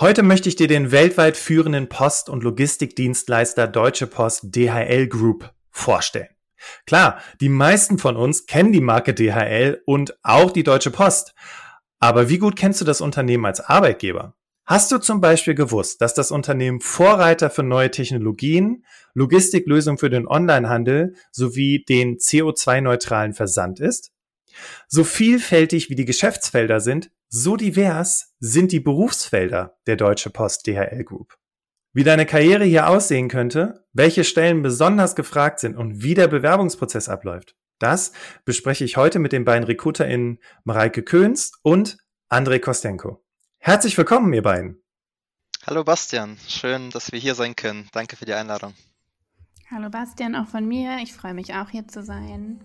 Heute möchte ich dir den weltweit führenden Post- und Logistikdienstleister Deutsche Post DHL Group vorstellen. Klar, die meisten von uns kennen die Marke DHL und auch die Deutsche Post. Aber wie gut kennst du das Unternehmen als Arbeitgeber? Hast du zum Beispiel gewusst, dass das Unternehmen Vorreiter für neue Technologien, Logistiklösungen für den Onlinehandel sowie den CO2-neutralen Versand ist? So vielfältig wie die Geschäftsfelder sind, so divers sind die Berufsfelder der Deutsche Post DHL Group. Wie deine Karriere hier aussehen könnte, welche Stellen besonders gefragt sind und wie der Bewerbungsprozess abläuft, das bespreche ich heute mit den beiden RecruiterInnen Mareike Köhns und André Kostenko. Herzlich willkommen, ihr beiden. Hallo Bastian, schön, dass wir hier sein können. Danke für die Einladung. Hallo Bastian, auch von mir. Ich freue mich auch hier zu sein.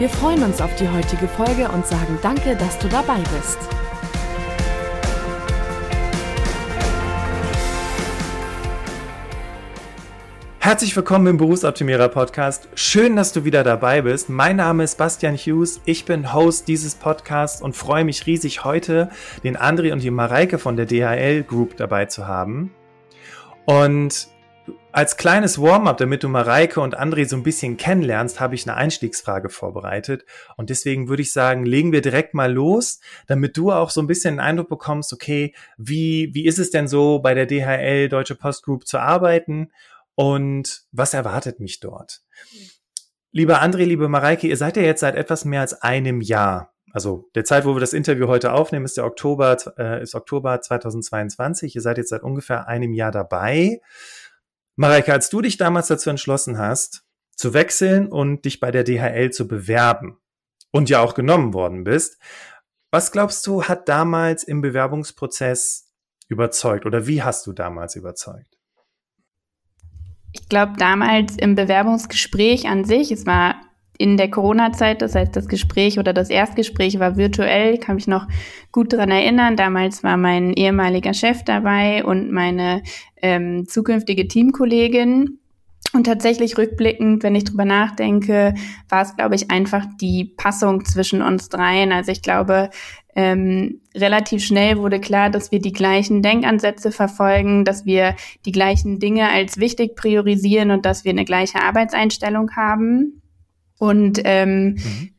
Wir freuen uns auf die heutige Folge und sagen danke, dass du dabei bist. Herzlich willkommen im Berufsoptimierer Podcast. Schön, dass du wieder dabei bist. Mein Name ist Bastian Hughes. Ich bin Host dieses Podcasts und freue mich riesig, heute den André und die Mareike von der DHL Group dabei zu haben. Und als kleines Warm-up, damit du Mareike und André so ein bisschen kennenlernst, habe ich eine Einstiegsfrage vorbereitet. Und deswegen würde ich sagen, legen wir direkt mal los, damit du auch so ein bisschen einen Eindruck bekommst, okay, wie, wie ist es denn so bei der DHL Deutsche Post Group zu arbeiten und was erwartet mich dort? Lieber André, liebe Mareike, ihr seid ja jetzt seit etwas mehr als einem Jahr also der Zeit, wo wir das Interview heute aufnehmen, ist der Oktober, äh, ist Oktober 2022. Ihr seid jetzt seit ungefähr einem Jahr dabei. Mareike, als du dich damals dazu entschlossen hast, zu wechseln und dich bei der DHL zu bewerben und ja auch genommen worden bist, was glaubst du, hat damals im Bewerbungsprozess überzeugt oder wie hast du damals überzeugt? Ich glaube, damals im Bewerbungsgespräch an sich, es war in der Corona-Zeit, das heißt, das Gespräch oder das Erstgespräch war virtuell, kann mich noch gut daran erinnern. Damals war mein ehemaliger Chef dabei und meine ähm, zukünftige Teamkollegin. Und tatsächlich rückblickend, wenn ich drüber nachdenke, war es, glaube ich, einfach die Passung zwischen uns dreien. Also ich glaube, ähm, relativ schnell wurde klar, dass wir die gleichen Denkansätze verfolgen, dass wir die gleichen Dinge als wichtig priorisieren und dass wir eine gleiche Arbeitseinstellung haben. Und ähm, mhm.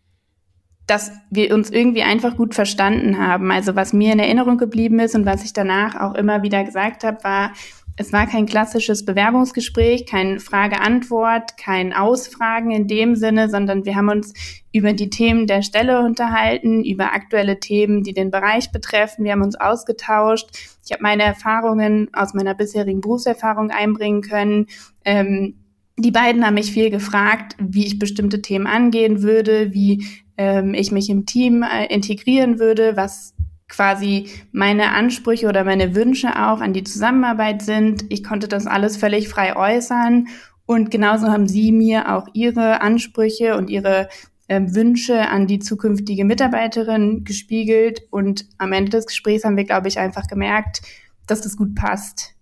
dass wir uns irgendwie einfach gut verstanden haben. Also was mir in Erinnerung geblieben ist und was ich danach auch immer wieder gesagt habe, war, es war kein klassisches Bewerbungsgespräch, kein Frage-Antwort, kein Ausfragen in dem Sinne, sondern wir haben uns über die Themen der Stelle unterhalten, über aktuelle Themen, die den Bereich betreffen. Wir haben uns ausgetauscht. Ich habe meine Erfahrungen aus meiner bisherigen Berufserfahrung einbringen können. Ähm, die beiden haben mich viel gefragt, wie ich bestimmte Themen angehen würde, wie ähm, ich mich im Team äh, integrieren würde, was quasi meine Ansprüche oder meine Wünsche auch an die Zusammenarbeit sind. Ich konnte das alles völlig frei äußern und genauso haben sie mir auch ihre Ansprüche und ihre äh, Wünsche an die zukünftige Mitarbeiterin gespiegelt und am Ende des Gesprächs haben wir, glaube ich, einfach gemerkt, dass das gut passt.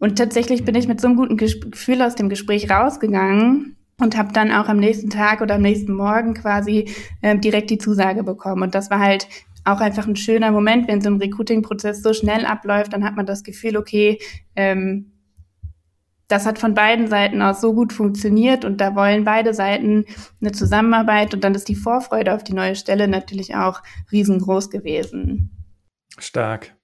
Und tatsächlich bin ich mit so einem guten Gefühl aus dem Gespräch rausgegangen und habe dann auch am nächsten Tag oder am nächsten Morgen quasi ähm, direkt die Zusage bekommen. Und das war halt auch einfach ein schöner Moment, wenn so ein Recruiting-Prozess so schnell abläuft, dann hat man das Gefühl, okay, ähm, das hat von beiden Seiten aus so gut funktioniert und da wollen beide Seiten eine Zusammenarbeit und dann ist die Vorfreude auf die neue Stelle natürlich auch riesengroß gewesen. Stark.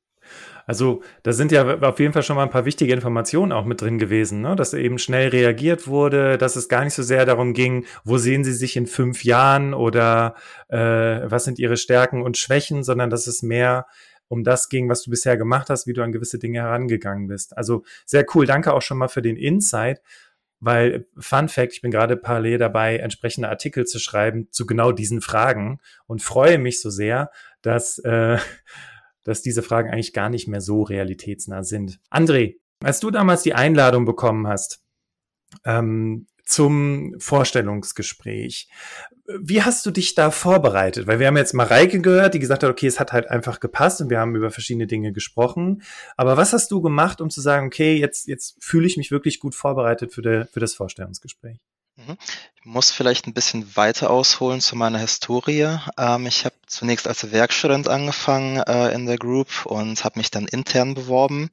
Also da sind ja auf jeden Fall schon mal ein paar wichtige Informationen auch mit drin gewesen, ne? dass eben schnell reagiert wurde, dass es gar nicht so sehr darum ging, wo sehen Sie sich in fünf Jahren oder äh, was sind Ihre Stärken und Schwächen, sondern dass es mehr um das ging, was du bisher gemacht hast, wie du an gewisse Dinge herangegangen bist. Also sehr cool. Danke auch schon mal für den Insight. Weil, Fun Fact, ich bin gerade parallel dabei, entsprechende Artikel zu schreiben zu genau diesen Fragen und freue mich so sehr, dass äh, dass diese Fragen eigentlich gar nicht mehr so realitätsnah sind. André, als du damals die Einladung bekommen hast, ähm, zum Vorstellungsgespräch. Wie hast du dich da vorbereitet? Weil wir haben jetzt Mareike gehört, die gesagt hat, okay, es hat halt einfach gepasst und wir haben über verschiedene Dinge gesprochen. Aber was hast du gemacht, um zu sagen, okay, jetzt, jetzt fühle ich mich wirklich gut vorbereitet für, de, für das Vorstellungsgespräch? Mhm. Ich muss vielleicht ein bisschen weiter ausholen zu meiner Historie. Ähm, ich habe zunächst als Werkstudent angefangen äh, in der Group und habe mich dann intern beworben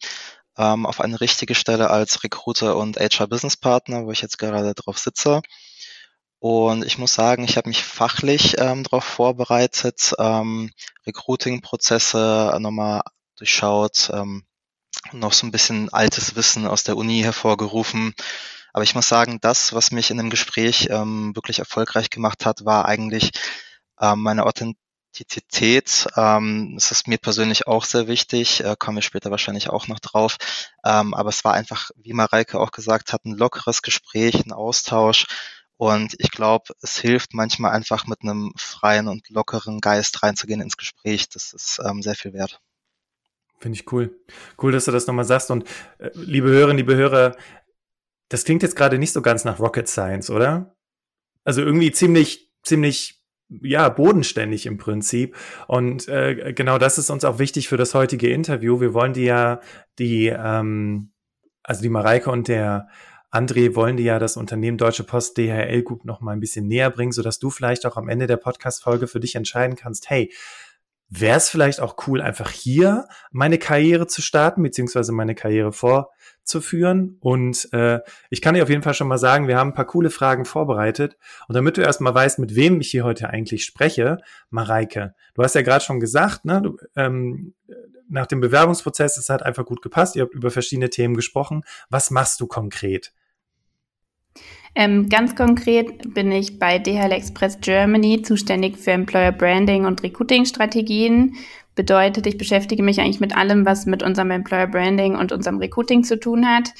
ähm, auf eine richtige Stelle als Recruiter und HR Business Partner, wo ich jetzt gerade drauf sitze. Und ich muss sagen, ich habe mich fachlich ähm, darauf vorbereitet, ähm, Recruiting-Prozesse nochmal durchschaut, ähm, noch so ein bisschen altes Wissen aus der Uni hervorgerufen. Aber ich muss sagen, das, was mich in dem Gespräch ähm, wirklich erfolgreich gemacht hat, war eigentlich ähm, meine Authent Authentizität. Ähm, das ist mir persönlich auch sehr wichtig, äh, kommen wir später wahrscheinlich auch noch drauf. Ähm, aber es war einfach, wie Mareike auch gesagt hat, ein lockeres Gespräch, ein Austausch. Und ich glaube, es hilft manchmal einfach mit einem freien und lockeren Geist reinzugehen ins Gespräch. Das ist ähm, sehr viel wert. Finde ich cool. Cool, dass du das nochmal sagst. Und äh, liebe Hörerinnen, liebe Hörer, das klingt jetzt gerade nicht so ganz nach Rocket Science, oder? Also irgendwie ziemlich, ziemlich ja, bodenständig im Prinzip. Und äh, genau das ist uns auch wichtig für das heutige Interview. Wir wollen die ja, die, ähm, also die Mareike und der André wollen die ja das Unternehmen Deutsche Post DHL Group noch mal ein bisschen näher bringen, sodass du vielleicht auch am Ende der Podcast-Folge für dich entscheiden kannst, hey, wäre es vielleicht auch cool, einfach hier meine Karriere zu starten, beziehungsweise meine Karriere vor zu führen. Und äh, ich kann dir auf jeden Fall schon mal sagen, wir haben ein paar coole Fragen vorbereitet. Und damit du erstmal weißt, mit wem ich hier heute eigentlich spreche, Mareike, du hast ja gerade schon gesagt, ne, du, ähm, nach dem Bewerbungsprozess, es hat einfach gut gepasst, ihr habt über verschiedene Themen gesprochen. Was machst du konkret? Ähm, ganz konkret bin ich bei DHL Express Germany zuständig für Employer Branding und Recruiting Strategien. Bedeutet, ich beschäftige mich eigentlich mit allem, was mit unserem Employer Branding und unserem Recruiting zu tun hat.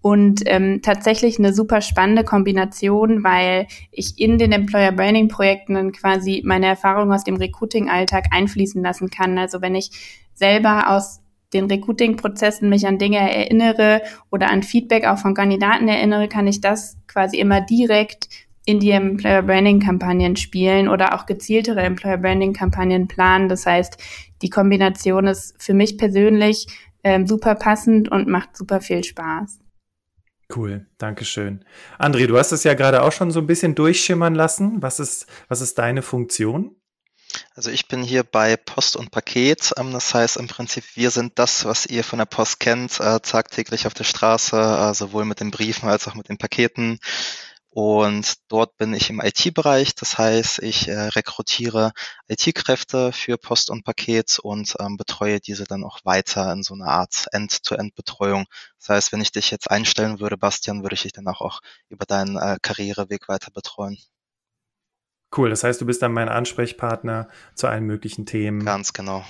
Und ähm, tatsächlich eine super spannende Kombination, weil ich in den Employer Branding Projekten dann quasi meine Erfahrungen aus dem Recruiting-Alltag einfließen lassen kann. Also wenn ich selber aus den Recruiting-Prozessen mich an Dinge erinnere oder an Feedback auch von Kandidaten erinnere, kann ich das quasi immer direkt in die Employer Branding Kampagnen spielen oder auch gezieltere Employer Branding Kampagnen planen. Das heißt, die Kombination ist für mich persönlich ähm, super passend und macht super viel Spaß. Cool, Dankeschön. André, du hast es ja gerade auch schon so ein bisschen durchschimmern lassen. Was ist, was ist deine Funktion? Also ich bin hier bei Post und Paket. Ähm, das heißt im Prinzip, wir sind das, was ihr von der Post kennt, äh, tagtäglich auf der Straße, äh, sowohl mit den Briefen als auch mit den Paketen. Und dort bin ich im IT-Bereich. Das heißt, ich äh, rekrutiere IT-Kräfte für Post und Paket und ähm, betreue diese dann auch weiter in so einer Art End-to-End-Betreuung. Das heißt, wenn ich dich jetzt einstellen würde, Bastian, würde ich dich dann auch, über deinen Karriereweg weiter betreuen. Cool, das heißt, du bist dann mein Ansprechpartner zu allen möglichen Themen. Ganz genau.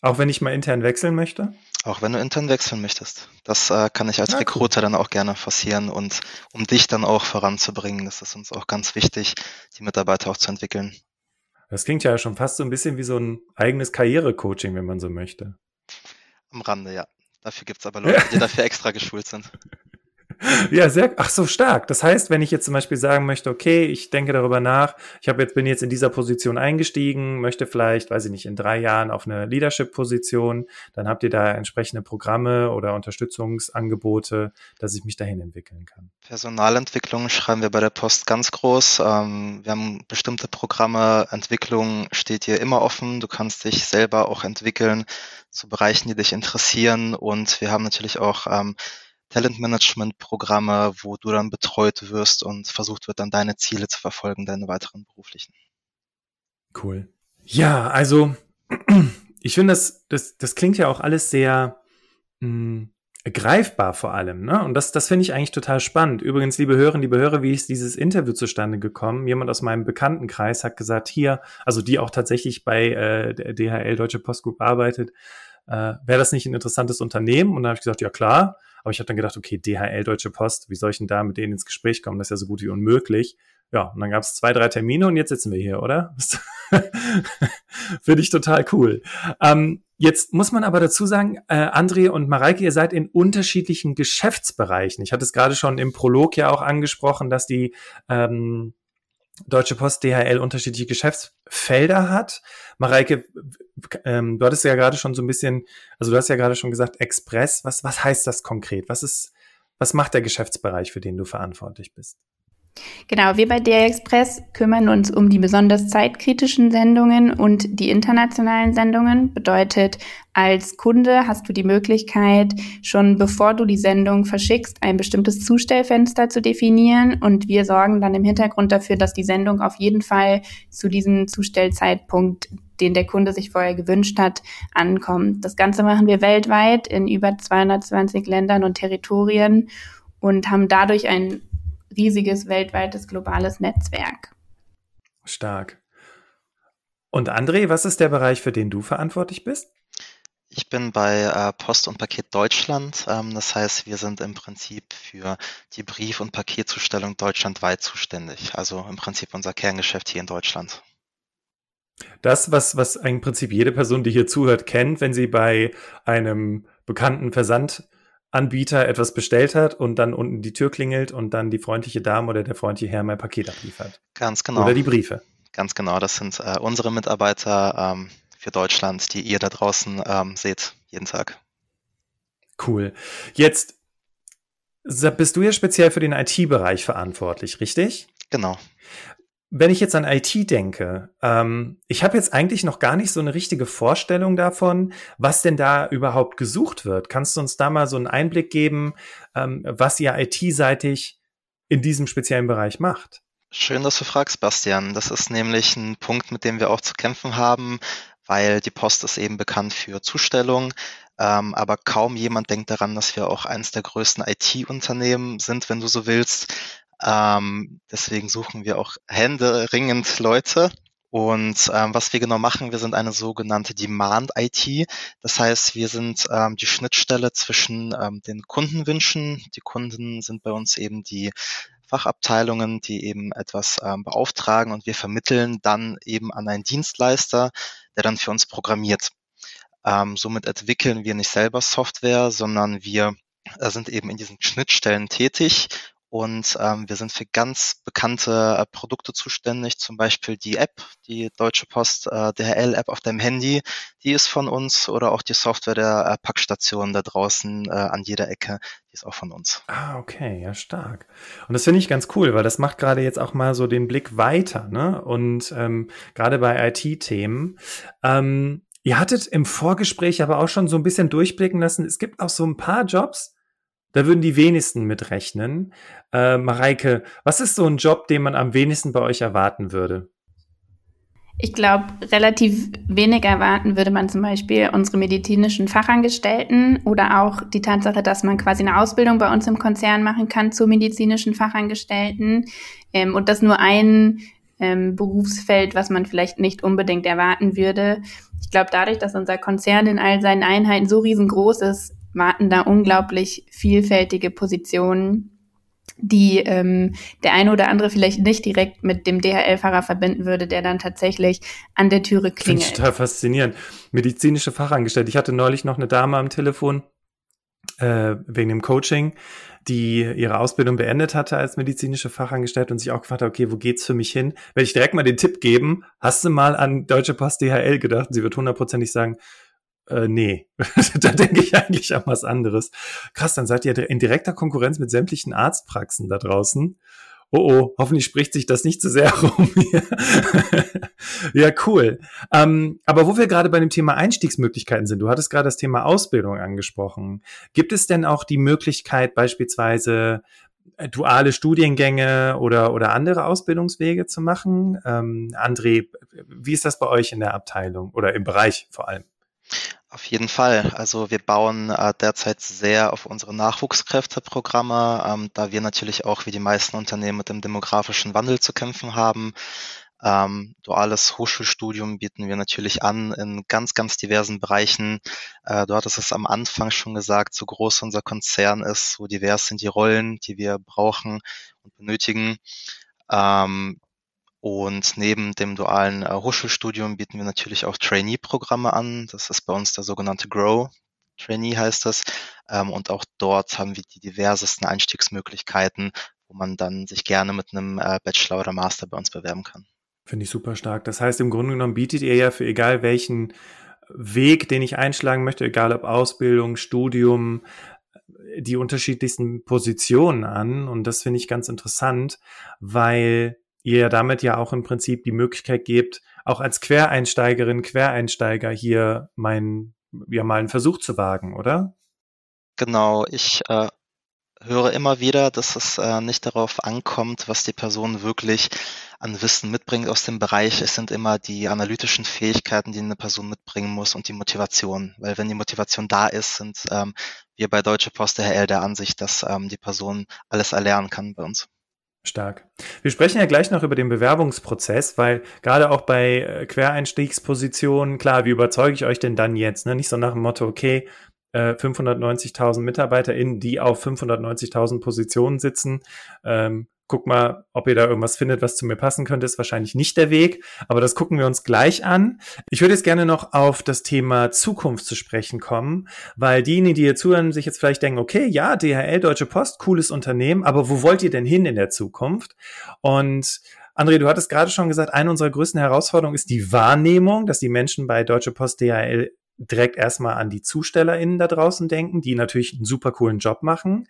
Auch wenn ich mal intern wechseln möchte? Auch wenn du intern wechseln möchtest. Das äh, kann ich als ja, Recruiter cool. dann auch gerne forcieren und um dich dann auch voranzubringen. Das ist uns auch ganz wichtig, die Mitarbeiter auch zu entwickeln. Das klingt ja schon fast so ein bisschen wie so ein eigenes Karrierecoaching, wenn man so möchte. Am Rande, ja. Dafür gibt es aber Leute, die dafür extra geschult sind. Ja, sehr, ach so stark. Das heißt, wenn ich jetzt zum Beispiel sagen möchte, okay, ich denke darüber nach, ich habe jetzt, bin jetzt in dieser Position eingestiegen, möchte vielleicht, weiß ich nicht, in drei Jahren auf eine Leadership-Position, dann habt ihr da entsprechende Programme oder Unterstützungsangebote, dass ich mich dahin entwickeln kann. Personalentwicklung schreiben wir bei der Post ganz groß. Ähm, wir haben bestimmte Programme, Entwicklung steht hier immer offen. Du kannst dich selber auch entwickeln zu Bereichen, die dich interessieren. Und wir haben natürlich auch ähm, Talentmanagement-Programme, wo du dann betreut wirst und versucht wird, dann deine Ziele zu verfolgen, deine weiteren beruflichen. Cool. Ja, also ich finde, das, das, das klingt ja auch alles sehr mh, hm, greifbar vor allem. Ne? Und das, das finde ich eigentlich total spannend. Übrigens, liebe Hörerinnen, liebe Hörer, wie ist dieses Interview zustande gekommen? Jemand aus meinem Bekanntenkreis hat gesagt, hier, also die auch tatsächlich bei äh, DHL Deutsche Post Group arbeitet, äh, wäre das nicht ein interessantes Unternehmen? Und dann habe ich gesagt, ja klar. Aber ich habe dann gedacht, okay, DHL Deutsche Post, wie soll ich denn da mit denen ins Gespräch kommen? Das ist ja so gut wie unmöglich. Ja, und dann gab es zwei, drei Termine und jetzt sitzen wir hier, oder? Finde ich total cool. Ähm, jetzt muss man aber dazu sagen, äh, André und Mareike, ihr seid in unterschiedlichen Geschäftsbereichen. Ich hatte es gerade schon im Prolog ja auch angesprochen, dass die ähm, Deutsche Post DHL unterschiedliche Geschäftsfelder hat. Mareike, ähm, du hattest ja gerade schon so ein bisschen, also du hast ja gerade schon gesagt, Express. Was, was heißt das konkret? Was ist, was macht der Geschäftsbereich, für den du verantwortlich bist? Genau, wir bei DR Express kümmern uns um die besonders zeitkritischen Sendungen und die internationalen Sendungen. Bedeutet, als Kunde hast du die Möglichkeit, schon bevor du die Sendung verschickst, ein bestimmtes Zustellfenster zu definieren und wir sorgen dann im Hintergrund dafür, dass die Sendung auf jeden Fall zu diesem Zustellzeitpunkt den der Kunde sich vorher gewünscht hat, ankommt. Das Ganze machen wir weltweit in über 220 Ländern und Territorien und haben dadurch ein riesiges weltweites globales Netzwerk. Stark. Und André, was ist der Bereich, für den du verantwortlich bist? Ich bin bei äh, Post und Paket Deutschland. Ähm, das heißt, wir sind im Prinzip für die Brief- und Paketzustellung deutschlandweit zuständig. Also im Prinzip unser Kerngeschäft hier in Deutschland. Das, was, was im Prinzip jede Person, die hier zuhört, kennt, wenn sie bei einem bekannten Versand Anbieter etwas bestellt hat und dann unten die Tür klingelt und dann die freundliche Dame oder der freundliche Herr mein Paket abliefert. Ganz genau. Oder die Briefe. Ganz genau, das sind äh, unsere Mitarbeiter ähm, für Deutschland, die ihr da draußen ähm, seht, jeden Tag. Cool. Jetzt bist du ja speziell für den IT-Bereich verantwortlich, richtig? Genau wenn ich jetzt an IT denke, ähm, ich habe jetzt eigentlich noch gar nicht so eine richtige Vorstellung davon, was denn da überhaupt gesucht wird. Kannst du uns da mal so einen Einblick geben, ähm, was ihr IT-seitig in diesem speziellen Bereich macht? Schön, dass du fragst, Bastian. Das ist nämlich ein Punkt, mit dem wir auch zu kämpfen haben, weil die Post ist eben bekannt für Zustellung. Ähm, aber kaum jemand denkt daran, dass wir auch eines der größten IT-Unternehmen sind, wenn du so willst. Ähm, deswegen suchen wir auch händeringend Leute. Und ähm, was wir genau machen, wir sind eine sogenannte Demand IT. Das heißt, wir sind ähm, die Schnittstelle zwischen ähm, den Kundenwünschen. Die Kunden sind bei uns eben die Fachabteilungen, die eben etwas ähm, beauftragen und wir vermitteln dann eben an einen Dienstleister, der dann für uns programmiert. Ähm, somit entwickeln wir nicht selber Software, sondern wir äh, sind eben in diesen Schnittstellen tätig und ähm, wir sind für ganz bekannte äh, Produkte zuständig, zum Beispiel die App, die Deutsche Post äh, DHL-App auf deinem Handy, die ist von uns oder auch die Software der äh, Packstation da draußen äh, an jeder Ecke, die ist auch von uns. Ah, okay, ja, stark. Und das finde ich ganz cool, weil das macht gerade jetzt auch mal so den Blick weiter, ne? Und ähm, gerade bei IT-Themen. Ähm, ihr hattet im Vorgespräch aber auch schon so ein bisschen durchblicken lassen, es gibt auch so ein paar Jobs, da würden die wenigsten mitrechnen. Äh, Mareike, was ist so ein Job, den man am wenigsten bei euch erwarten würde? Ich glaube, relativ wenig erwarten würde man zum Beispiel unsere medizinischen Fachangestellten oder auch die Tatsache, dass man quasi eine Ausbildung bei uns im Konzern machen kann zu medizinischen Fachangestellten ähm, und das nur ein ähm, Berufsfeld, was man vielleicht nicht unbedingt erwarten würde. Ich glaube, dadurch, dass unser Konzern in all seinen Einheiten so riesengroß ist, warten da unglaublich vielfältige Positionen, die ähm, der eine oder andere vielleicht nicht direkt mit dem DHL-Fahrer verbinden würde, der dann tatsächlich an der Türe klingelt. Finde total faszinierend. Medizinische Fachangestellte. Ich hatte neulich noch eine Dame am Telefon äh, wegen dem Coaching, die ihre Ausbildung beendet hatte als medizinische Fachangestellte und sich auch gefragt hat, okay, wo geht's für mich hin? Werde ich direkt mal den Tipp geben, hast du mal an Deutsche Post DHL gedacht? Sie wird hundertprozentig sagen, äh, nee, da denke ich eigentlich an was anderes. Krass, dann seid ihr in direkter Konkurrenz mit sämtlichen Arztpraxen da draußen. Oh oh, hoffentlich spricht sich das nicht zu sehr rum ja, cool. Ähm, aber wo wir gerade bei dem Thema Einstiegsmöglichkeiten sind, du hattest gerade das Thema Ausbildung angesprochen. Gibt es denn auch die Möglichkeit, beispielsweise äh, duale Studiengänge oder, oder andere Ausbildungswege zu machen? Ähm, André, wie ist das bei euch in der Abteilung oder im Bereich vor allem? Auf jeden Fall. Also wir bauen äh, derzeit sehr auf unsere Nachwuchskräfteprogramme, ähm, da wir natürlich auch wie die meisten Unternehmen mit dem demografischen Wandel zu kämpfen haben. Ähm, duales Hochschulstudium bieten wir natürlich an in ganz, ganz diversen Bereichen. Äh, du hattest es am Anfang schon gesagt, so groß unser Konzern ist, so divers sind die Rollen, die wir brauchen und benötigen. Ähm, und neben dem dualen äh, Hochschulstudium bieten wir natürlich auch Trainee-Programme an. Das ist bei uns der sogenannte Grow. Trainee heißt das. Ähm, und auch dort haben wir die diversesten Einstiegsmöglichkeiten, wo man dann sich gerne mit einem äh, Bachelor oder Master bei uns bewerben kann. Finde ich super stark. Das heißt, im Grunde genommen bietet ihr ja für egal welchen Weg, den ich einschlagen möchte, egal ob Ausbildung, Studium, die unterschiedlichsten Positionen an. Und das finde ich ganz interessant, weil ihr ja damit ja auch im Prinzip die Möglichkeit gebt, auch als Quereinsteigerin, Quereinsteiger hier mein, ja mal einen Versuch zu wagen, oder? Genau, ich äh, höre immer wieder, dass es äh, nicht darauf ankommt, was die Person wirklich an Wissen mitbringt aus dem Bereich. Es sind immer die analytischen Fähigkeiten, die eine Person mitbringen muss und die Motivation. Weil wenn die Motivation da ist, sind ähm, wir bei Deutsche Post DHL der Ansicht, dass ähm, die Person alles erlernen kann bei uns. Stark. Wir sprechen ja gleich noch über den Bewerbungsprozess, weil gerade auch bei äh, Quereinstiegspositionen, klar, wie überzeuge ich euch denn dann jetzt? Ne? Nicht so nach dem Motto, okay, 590.000 äh, MitarbeiterInnen, die auf 590.000 Positionen sitzen. Ähm, guck mal, ob ihr da irgendwas findet, was zu mir passen könnte, ist wahrscheinlich nicht der Weg, aber das gucken wir uns gleich an. Ich würde jetzt gerne noch auf das Thema Zukunft zu sprechen kommen, weil diejenigen, die hier zuhören, sich jetzt vielleicht denken, okay, ja, DHL, Deutsche Post, cooles Unternehmen, aber wo wollt ihr denn hin in der Zukunft? Und André, du hattest gerade schon gesagt, eine unserer größten Herausforderungen ist die Wahrnehmung, dass die Menschen bei Deutsche Post DHL direkt erstmal an die ZustellerInnen da draußen denken, die natürlich einen super coolen Job machen.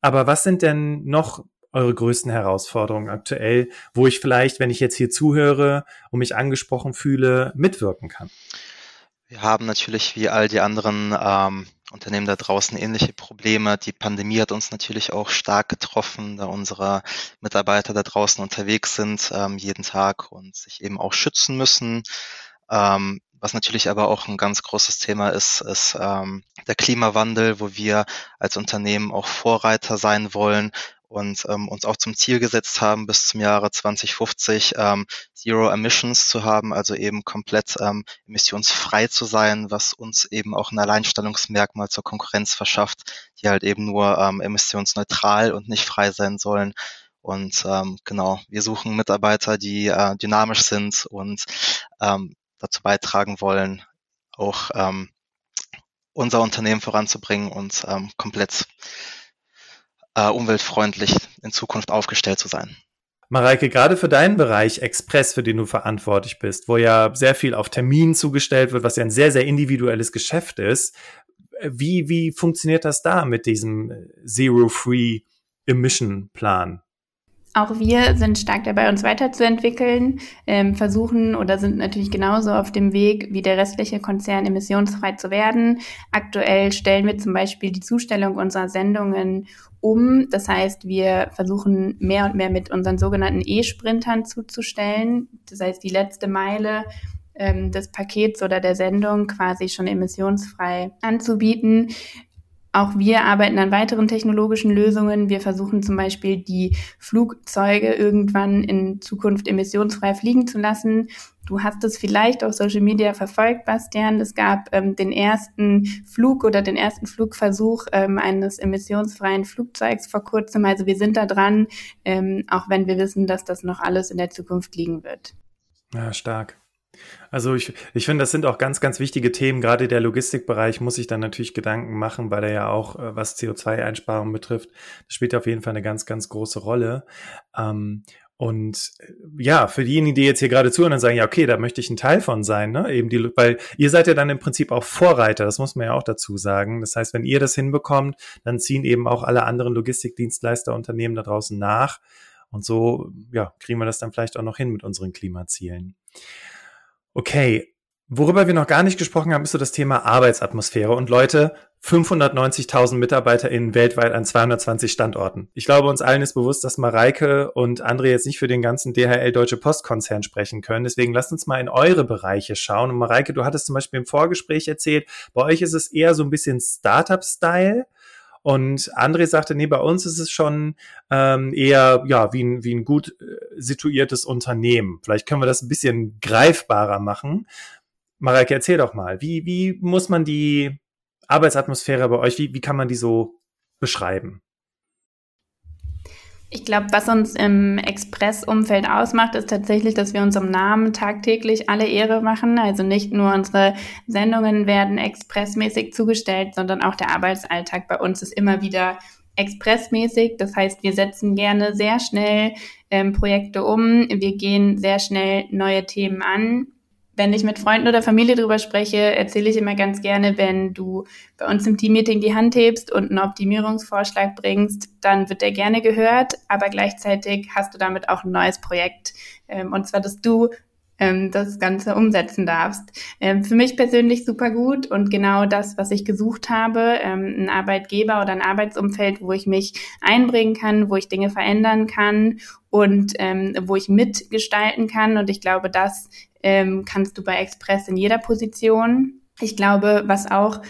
Aber was sind denn noch eure größten Herausforderungen aktuell, wo ich vielleicht, wenn ich jetzt hier zuhöre und mich angesprochen fühle, mitwirken kann? Wir haben natürlich wie all die anderen ähm, Unternehmen da draußen ähnliche Probleme. Die Pandemie hat uns natürlich auch stark getroffen, da unsere Mitarbeiter da draußen unterwegs sind ähm, jeden Tag und sich eben auch schützen müssen. Ähm, was natürlich aber auch ein ganz großes Thema ist, ist ähm, der Klimawandel, wo wir als Unternehmen auch Vorreiter sein wollen und ähm, uns auch zum Ziel gesetzt haben, bis zum Jahre 2050 ähm, Zero Emissions zu haben, also eben komplett ähm, emissionsfrei zu sein, was uns eben auch ein Alleinstellungsmerkmal zur Konkurrenz verschafft, die halt eben nur ähm, emissionsneutral und nicht frei sein sollen. Und ähm, genau, wir suchen Mitarbeiter, die äh, dynamisch sind und ähm, dazu beitragen wollen, auch ähm, unser Unternehmen voranzubringen und ähm, komplett äh, umweltfreundlich in Zukunft aufgestellt zu sein. Mareike, gerade für deinen Bereich Express, für den du verantwortlich bist, wo ja sehr viel auf Termin zugestellt wird, was ja ein sehr, sehr individuelles Geschäft ist, wie, wie funktioniert das da mit diesem Zero-Free Emission Plan? Auch wir sind stark dabei, uns weiterzuentwickeln, ähm, versuchen oder sind natürlich genauso auf dem Weg wie der restliche Konzern emissionsfrei zu werden. Aktuell stellen wir zum Beispiel die Zustellung unserer Sendungen um. Das heißt, wir versuchen mehr und mehr mit unseren sogenannten E-Sprintern zuzustellen. Das heißt, die letzte Meile ähm, des Pakets oder der Sendung quasi schon emissionsfrei anzubieten. Auch wir arbeiten an weiteren technologischen Lösungen. Wir versuchen zum Beispiel die Flugzeuge irgendwann in Zukunft emissionsfrei fliegen zu lassen. Du hast es vielleicht auf Social Media verfolgt, Bastian. Es gab ähm, den ersten Flug oder den ersten Flugversuch ähm, eines emissionsfreien Flugzeugs vor kurzem. Also wir sind da dran, ähm, auch wenn wir wissen, dass das noch alles in der Zukunft liegen wird. Ja, stark. Also ich, ich finde, das sind auch ganz, ganz wichtige Themen. Gerade der Logistikbereich muss sich dann natürlich Gedanken machen, weil er ja auch, äh, was CO2-Einsparungen betrifft, das spielt auf jeden Fall eine ganz, ganz große Rolle. Ähm, und äh, ja, für diejenigen, die jetzt hier gerade zuhören und sagen, ja, okay, da möchte ich ein Teil von sein, ne? Eben die, weil ihr seid ja dann im Prinzip auch Vorreiter, das muss man ja auch dazu sagen. Das heißt, wenn ihr das hinbekommt, dann ziehen eben auch alle anderen Logistikdienstleisterunternehmen da draußen nach. Und so, ja, kriegen wir das dann vielleicht auch noch hin mit unseren Klimazielen. Okay, worüber wir noch gar nicht gesprochen haben, ist so das Thema Arbeitsatmosphäre. Und Leute, 590.000 MitarbeiterInnen weltweit an 220 Standorten. Ich glaube, uns allen ist bewusst, dass Mareike und André jetzt nicht für den ganzen DHL Deutsche Postkonzern sprechen können. Deswegen lasst uns mal in eure Bereiche schauen. Und Mareike, du hattest zum Beispiel im Vorgespräch erzählt, bei euch ist es eher so ein bisschen Startup-Style. Und André sagte, nee, bei uns ist es schon ähm, eher ja wie ein, wie ein gut äh, situiertes Unternehmen. Vielleicht können wir das ein bisschen greifbarer machen. Mareike, erzähl doch mal, wie, wie muss man die Arbeitsatmosphäre bei euch, wie, wie kann man die so beschreiben? Ich glaube, was uns im Express-Umfeld ausmacht, ist tatsächlich, dass wir unserem Namen tagtäglich alle Ehre machen. Also nicht nur unsere Sendungen werden expressmäßig zugestellt, sondern auch der Arbeitsalltag bei uns ist immer wieder expressmäßig. Das heißt, wir setzen gerne sehr schnell ähm, Projekte um. Wir gehen sehr schnell neue Themen an wenn ich mit Freunden oder Familie drüber spreche, erzähle ich immer ganz gerne, wenn du bei uns im Teammeeting die Hand hebst und einen Optimierungsvorschlag bringst, dann wird der gerne gehört, aber gleichzeitig hast du damit auch ein neues Projekt. Ähm, und zwar, dass du ähm, das Ganze umsetzen darfst. Ähm, für mich persönlich super gut und genau das, was ich gesucht habe, ein Arbeitgeber oder ein Arbeitsumfeld, wo ich mich einbringen kann, wo ich Dinge verändern kann und wo ich mitgestalten kann. Und ich glaube, das ähm, kannst du bei Express in jeder Position. Ich glaube, was auch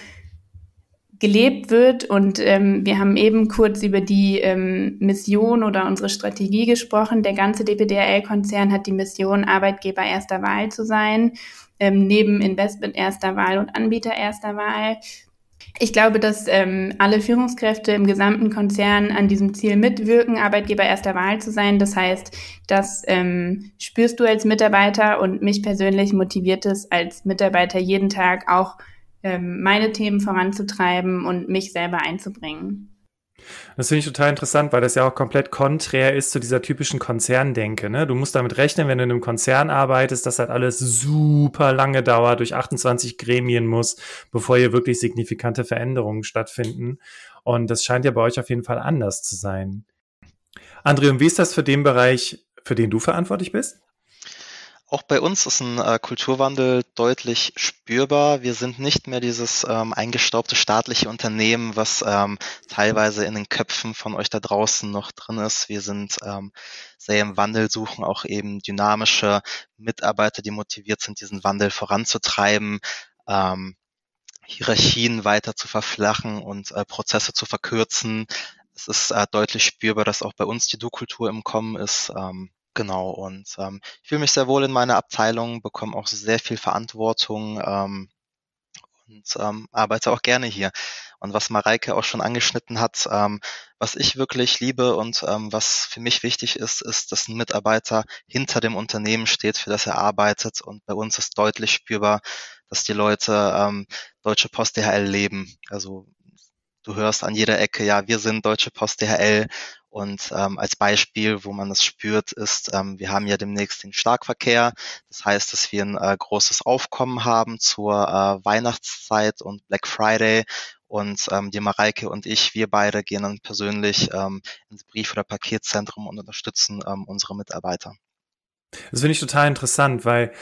gelebt wird und ähm, wir haben eben kurz über die ähm, Mission oder unsere Strategie gesprochen. Der ganze DPDRL-Konzern hat die Mission, Arbeitgeber erster Wahl zu sein, ähm, neben Investment erster Wahl und Anbieter erster Wahl. Ich glaube, dass ähm, alle Führungskräfte im gesamten Konzern an diesem Ziel mitwirken, Arbeitgeber erster Wahl zu sein. Das heißt, das ähm, spürst du als Mitarbeiter und mich persönlich motiviert es als Mitarbeiter jeden Tag auch ähm, meine Themen voranzutreiben und mich selber einzubringen. Das finde ich total interessant, weil das ja auch komplett konträr ist zu dieser typischen Konzerndenke. Ne? Du musst damit rechnen, wenn du in einem Konzern arbeitest, dass halt alles super lange dauert, durch 28 Gremien muss, bevor hier wirklich signifikante Veränderungen stattfinden. Und das scheint ja bei euch auf jeden Fall anders zu sein. André, und wie ist das für den Bereich, für den du verantwortlich bist? Auch bei uns ist ein äh, Kulturwandel deutlich spürbar. Wir sind nicht mehr dieses ähm, eingestaubte staatliche Unternehmen, was ähm, teilweise in den Köpfen von euch da draußen noch drin ist. Wir sind ähm, sehr im Wandel, suchen auch eben dynamische Mitarbeiter, die motiviert sind, diesen Wandel voranzutreiben. Ähm, Hierarchien weiter zu verflachen und äh, Prozesse zu verkürzen. Es ist äh, deutlich spürbar, dass auch bei uns die Du-Kultur im Kommen ist. Ähm, Genau, und ähm, ich fühle mich sehr wohl in meiner Abteilung, bekomme auch sehr viel Verantwortung ähm, und ähm, arbeite auch gerne hier. Und was Mareike auch schon angeschnitten hat, ähm, was ich wirklich liebe und ähm, was für mich wichtig ist, ist, dass ein Mitarbeiter hinter dem Unternehmen steht, für das er arbeitet. Und bei uns ist deutlich spürbar, dass die Leute ähm, Deutsche Post DHL leben. Also du hörst an jeder Ecke, ja, wir sind Deutsche Post DHL und ähm, als Beispiel, wo man das spürt, ist, ähm, wir haben ja demnächst den Starkverkehr. Das heißt, dass wir ein äh, großes Aufkommen haben zur äh, Weihnachtszeit und Black Friday. Und ähm, die Mareike und ich, wir beide gehen dann persönlich ähm, ins Brief- oder Paketzentrum und unterstützen ähm, unsere Mitarbeiter. Das finde ich total interessant, weil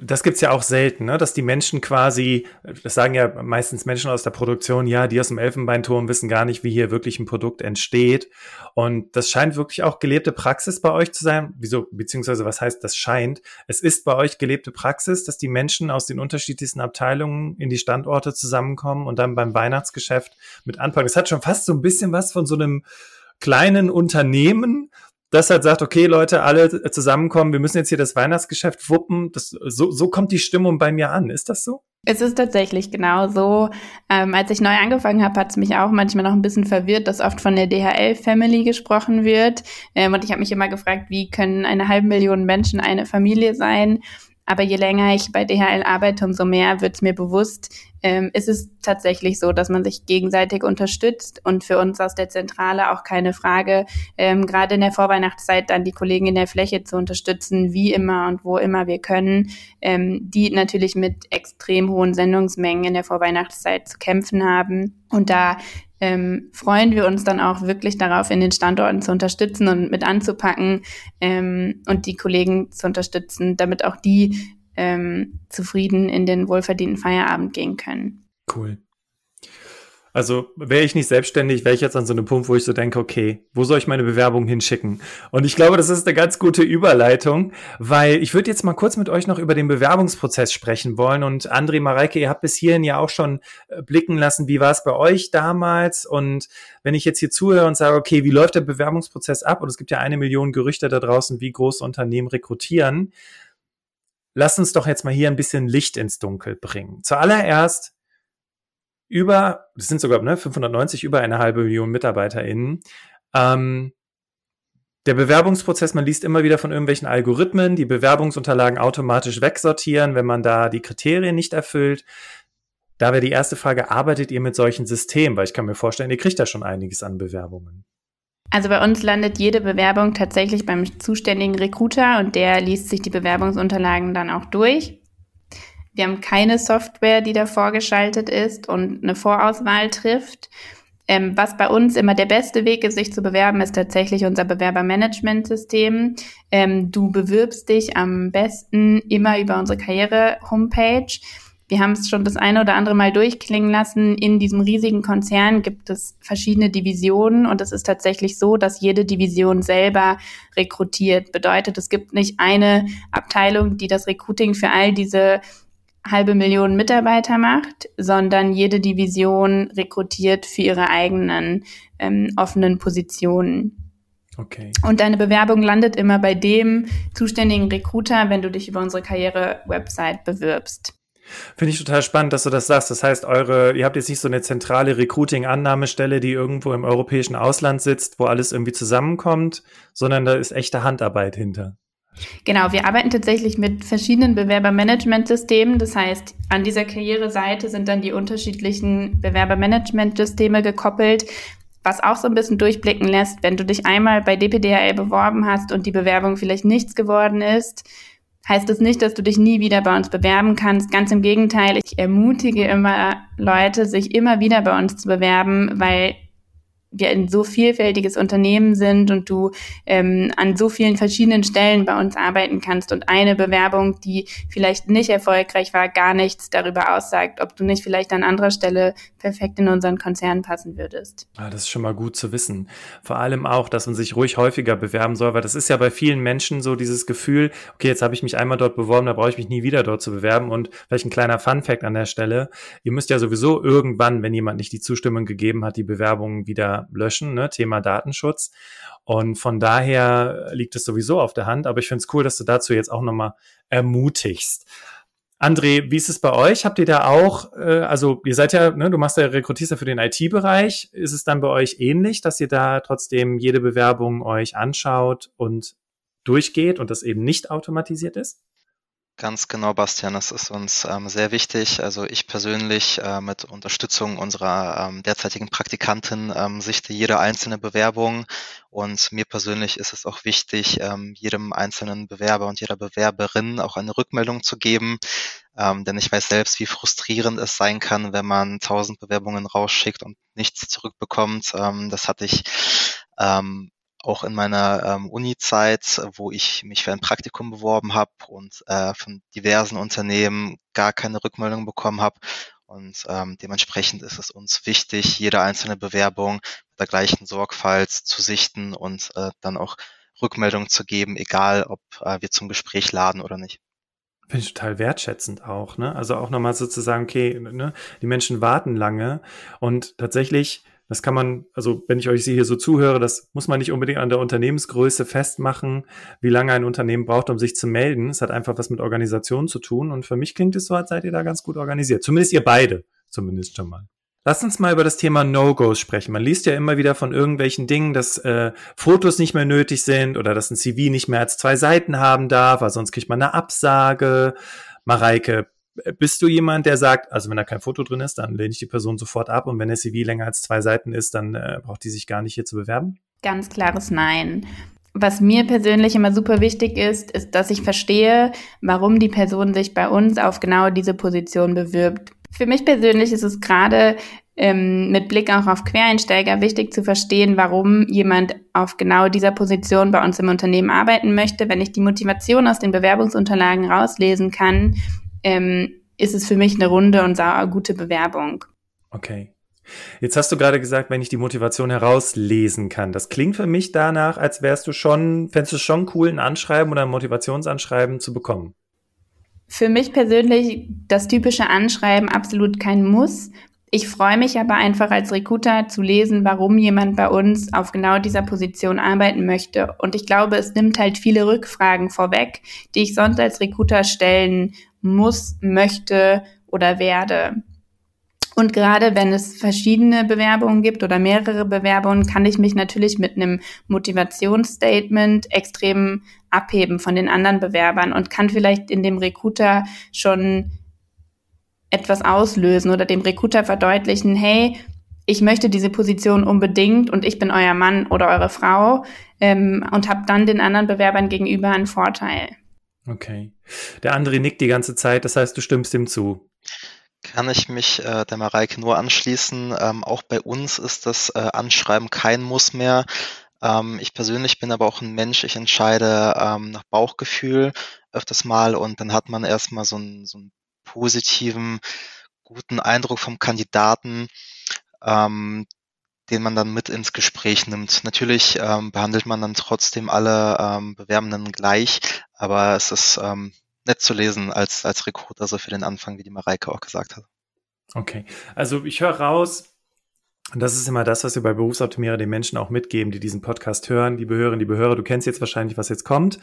das gibt's ja auch selten, ne? dass die Menschen quasi, das sagen ja meistens Menschen aus der Produktion, ja, die aus dem Elfenbeinturm wissen gar nicht, wie hier wirklich ein Produkt entsteht. Und das scheint wirklich auch gelebte Praxis bei euch zu sein. Wieso, beziehungsweise was heißt das scheint? Es ist bei euch gelebte Praxis, dass die Menschen aus den unterschiedlichsten Abteilungen in die Standorte zusammenkommen und dann beim Weihnachtsgeschäft mit anfangen. Es hat schon fast so ein bisschen was von so einem kleinen Unternehmen, das halt sagt, okay, Leute, alle zusammenkommen, wir müssen jetzt hier das Weihnachtsgeschäft wuppen. Das, so, so kommt die Stimmung bei mir an. Ist das so? Es ist tatsächlich genau so. Ähm, als ich neu angefangen habe, hat es mich auch manchmal noch ein bisschen verwirrt, dass oft von der DHL-Family gesprochen wird. Ähm, und ich habe mich immer gefragt, wie können eine halbe Million Menschen eine Familie sein? Aber je länger ich bei DHL arbeite, umso mehr wird es mir bewusst, ähm, ist es tatsächlich so, dass man sich gegenseitig unterstützt und für uns aus der Zentrale auch keine Frage, ähm, gerade in der Vorweihnachtszeit dann die Kollegen in der Fläche zu unterstützen, wie immer und wo immer wir können, ähm, die natürlich mit extrem hohen Sendungsmengen in der Vorweihnachtszeit zu kämpfen haben. Und da ähm, freuen wir uns dann auch wirklich darauf, in den Standorten zu unterstützen und mit anzupacken ähm, und die Kollegen zu unterstützen, damit auch die ähm, zufrieden in den wohlverdienten Feierabend gehen können. Cool. Also wäre ich nicht selbstständig, wäre ich jetzt an so einem Punkt, wo ich so denke, okay, wo soll ich meine Bewerbung hinschicken? Und ich glaube, das ist eine ganz gute Überleitung, weil ich würde jetzt mal kurz mit euch noch über den Bewerbungsprozess sprechen wollen. Und André Mareike, ihr habt bis hierhin ja auch schon äh, blicken lassen, wie war es bei euch damals? Und wenn ich jetzt hier zuhöre und sage, okay, wie läuft der Bewerbungsprozess ab? Und es gibt ja eine Million Gerüchte da draußen, wie große Unternehmen rekrutieren. Lasst uns doch jetzt mal hier ein bisschen Licht ins Dunkel bringen. Zuallererst, über, das sind sogar ne, 590, über eine halbe Million MitarbeiterInnen. Ähm, der Bewerbungsprozess, man liest immer wieder von irgendwelchen Algorithmen, die Bewerbungsunterlagen automatisch wegsortieren, wenn man da die Kriterien nicht erfüllt. Da wäre die erste Frage, arbeitet ihr mit solchen Systemen? Weil ich kann mir vorstellen, ihr kriegt da schon einiges an Bewerbungen. Also bei uns landet jede Bewerbung tatsächlich beim zuständigen Recruiter und der liest sich die Bewerbungsunterlagen dann auch durch. Wir haben keine Software, die da vorgeschaltet ist und eine Vorauswahl trifft. Ähm, was bei uns immer der beste Weg ist, sich zu bewerben, ist tatsächlich unser Bewerbermanagementsystem. Ähm, du bewirbst dich am besten immer über unsere Karriere-Homepage. Wir haben es schon das eine oder andere Mal durchklingen lassen. In diesem riesigen Konzern gibt es verschiedene Divisionen und es ist tatsächlich so, dass jede Division selber rekrutiert. Bedeutet, es gibt nicht eine Abteilung, die das Recruiting für all diese halbe Million Mitarbeiter macht, sondern jede Division rekrutiert für ihre eigenen ähm, offenen Positionen. Okay. Und deine Bewerbung landet immer bei dem zuständigen Recruiter, wenn du dich über unsere Karriere-Website bewirbst. Finde ich total spannend, dass du das sagst. Das heißt, eure, ihr habt jetzt nicht so eine zentrale Recruiting-Annahmestelle, die irgendwo im europäischen Ausland sitzt, wo alles irgendwie zusammenkommt, sondern da ist echte Handarbeit hinter. Genau, wir arbeiten tatsächlich mit verschiedenen Bewerbermanagementsystemen. Das heißt, an dieser Karriereseite sind dann die unterschiedlichen Bewerbermanagementsysteme gekoppelt, was auch so ein bisschen durchblicken lässt, wenn du dich einmal bei DPDHL beworben hast und die Bewerbung vielleicht nichts geworden ist, heißt das nicht, dass du dich nie wieder bei uns bewerben kannst. Ganz im Gegenteil, ich ermutige immer Leute, sich immer wieder bei uns zu bewerben, weil wir ein so vielfältiges Unternehmen sind und du ähm, an so vielen verschiedenen Stellen bei uns arbeiten kannst und eine Bewerbung, die vielleicht nicht erfolgreich war, gar nichts darüber aussagt, ob du nicht vielleicht an anderer Stelle perfekt in unseren Konzern passen würdest. Ah, das ist schon mal gut zu wissen. Vor allem auch, dass man sich ruhig häufiger bewerben soll, weil das ist ja bei vielen Menschen so dieses Gefühl, okay, jetzt habe ich mich einmal dort beworben, da brauche ich mich nie wieder dort zu bewerben und vielleicht ein kleiner Fun-Fact an der Stelle. Ihr müsst ja sowieso irgendwann, wenn jemand nicht die Zustimmung gegeben hat, die Bewerbung wieder löschen, ne? Thema Datenschutz. Und von daher liegt es sowieso auf der Hand. Aber ich finde es cool, dass du dazu jetzt auch nochmal ermutigst. André, wie ist es bei euch? Habt ihr da auch, äh, also ihr seid ja, ne, du machst ja Rekrutierst für den IT-Bereich. Ist es dann bei euch ähnlich, dass ihr da trotzdem jede Bewerbung euch anschaut und durchgeht und das eben nicht automatisiert ist? Ganz genau, Bastian, das ist uns ähm, sehr wichtig. Also ich persönlich äh, mit Unterstützung unserer ähm, derzeitigen Praktikantin ähm, sichte jede einzelne Bewerbung und mir persönlich ist es auch wichtig, ähm, jedem einzelnen Bewerber und jeder Bewerberin auch eine Rückmeldung zu geben, ähm, denn ich weiß selbst, wie frustrierend es sein kann, wenn man tausend Bewerbungen rausschickt und nichts zurückbekommt. Ähm, das hatte ich ähm, auch in meiner ähm, Uni-Zeit, wo ich mich für ein Praktikum beworben habe und äh, von diversen Unternehmen gar keine Rückmeldung bekommen habe. Und ähm, dementsprechend ist es uns wichtig, jede einzelne Bewerbung mit der gleichen Sorgfalt zu sichten und äh, dann auch Rückmeldung zu geben, egal ob äh, wir zum Gespräch laden oder nicht. Finde ich total wertschätzend auch, ne? Also auch nochmal sozusagen, okay, ne, die Menschen warten lange und tatsächlich das kann man, also wenn ich euch hier so zuhöre, das muss man nicht unbedingt an der Unternehmensgröße festmachen, wie lange ein Unternehmen braucht, um sich zu melden. Es hat einfach was mit Organisation zu tun. Und für mich klingt es so, als seid ihr da ganz gut organisiert. Zumindest ihr beide, zumindest schon mal. Lass uns mal über das Thema No-Gos sprechen. Man liest ja immer wieder von irgendwelchen Dingen, dass äh, Fotos nicht mehr nötig sind oder dass ein CV nicht mehr als zwei Seiten haben darf, weil sonst kriegt man eine Absage. Mareike, bist du jemand, der sagt, also wenn da kein Foto drin ist, dann lehne ich die Person sofort ab und wenn der CV länger als zwei Seiten ist, dann äh, braucht die sich gar nicht hier zu bewerben? Ganz klares Nein. Was mir persönlich immer super wichtig ist, ist, dass ich verstehe, warum die Person sich bei uns auf genau diese Position bewirbt. Für mich persönlich ist es gerade ähm, mit Blick auch auf Quereinsteiger wichtig zu verstehen, warum jemand auf genau dieser Position bei uns im Unternehmen arbeiten möchte. Wenn ich die Motivation aus den Bewerbungsunterlagen rauslesen kann, ähm, ist es für mich eine runde und gute Bewerbung. Okay. Jetzt hast du gerade gesagt, wenn ich die Motivation herauslesen kann. Das klingt für mich danach, als wärst du schon, fändest du schon cool, ein Anschreiben oder ein Motivationsanschreiben zu bekommen. Für mich persönlich das typische Anschreiben absolut kein Muss. Ich freue mich aber einfach als Recruiter zu lesen, warum jemand bei uns auf genau dieser Position arbeiten möchte. Und ich glaube, es nimmt halt viele Rückfragen vorweg, die ich sonst als Recruiter stellen muss, möchte oder werde. Und gerade wenn es verschiedene Bewerbungen gibt oder mehrere Bewerbungen, kann ich mich natürlich mit einem Motivationsstatement extrem abheben von den anderen Bewerbern und kann vielleicht in dem Recruiter schon etwas auslösen oder dem Recruiter verdeutlichen, hey, ich möchte diese Position unbedingt und ich bin euer Mann oder eure Frau ähm, und habe dann den anderen Bewerbern gegenüber einen Vorteil. Okay. Der andere nickt die ganze Zeit, das heißt, du stimmst ihm zu kann ich mich äh, der Mareike nur anschließen. Ähm, auch bei uns ist das äh, Anschreiben kein Muss mehr. Ähm, ich persönlich bin aber auch ein Mensch, ich entscheide ähm, nach Bauchgefühl öfters mal und dann hat man erstmal so einen, so einen positiven, guten Eindruck vom Kandidaten, ähm, den man dann mit ins Gespräch nimmt. Natürlich ähm, behandelt man dann trotzdem alle ähm, Bewerbenden gleich, aber es ist ähm, nett zu lesen als, als Recruiter, so für den Anfang, wie die Mareike auch gesagt hat. Okay, also ich höre raus, und das ist immer das, was wir bei Berufsoptimierer den Menschen auch mitgeben, die diesen Podcast hören, die Behörden, die Behörde. Du kennst jetzt wahrscheinlich, was jetzt kommt,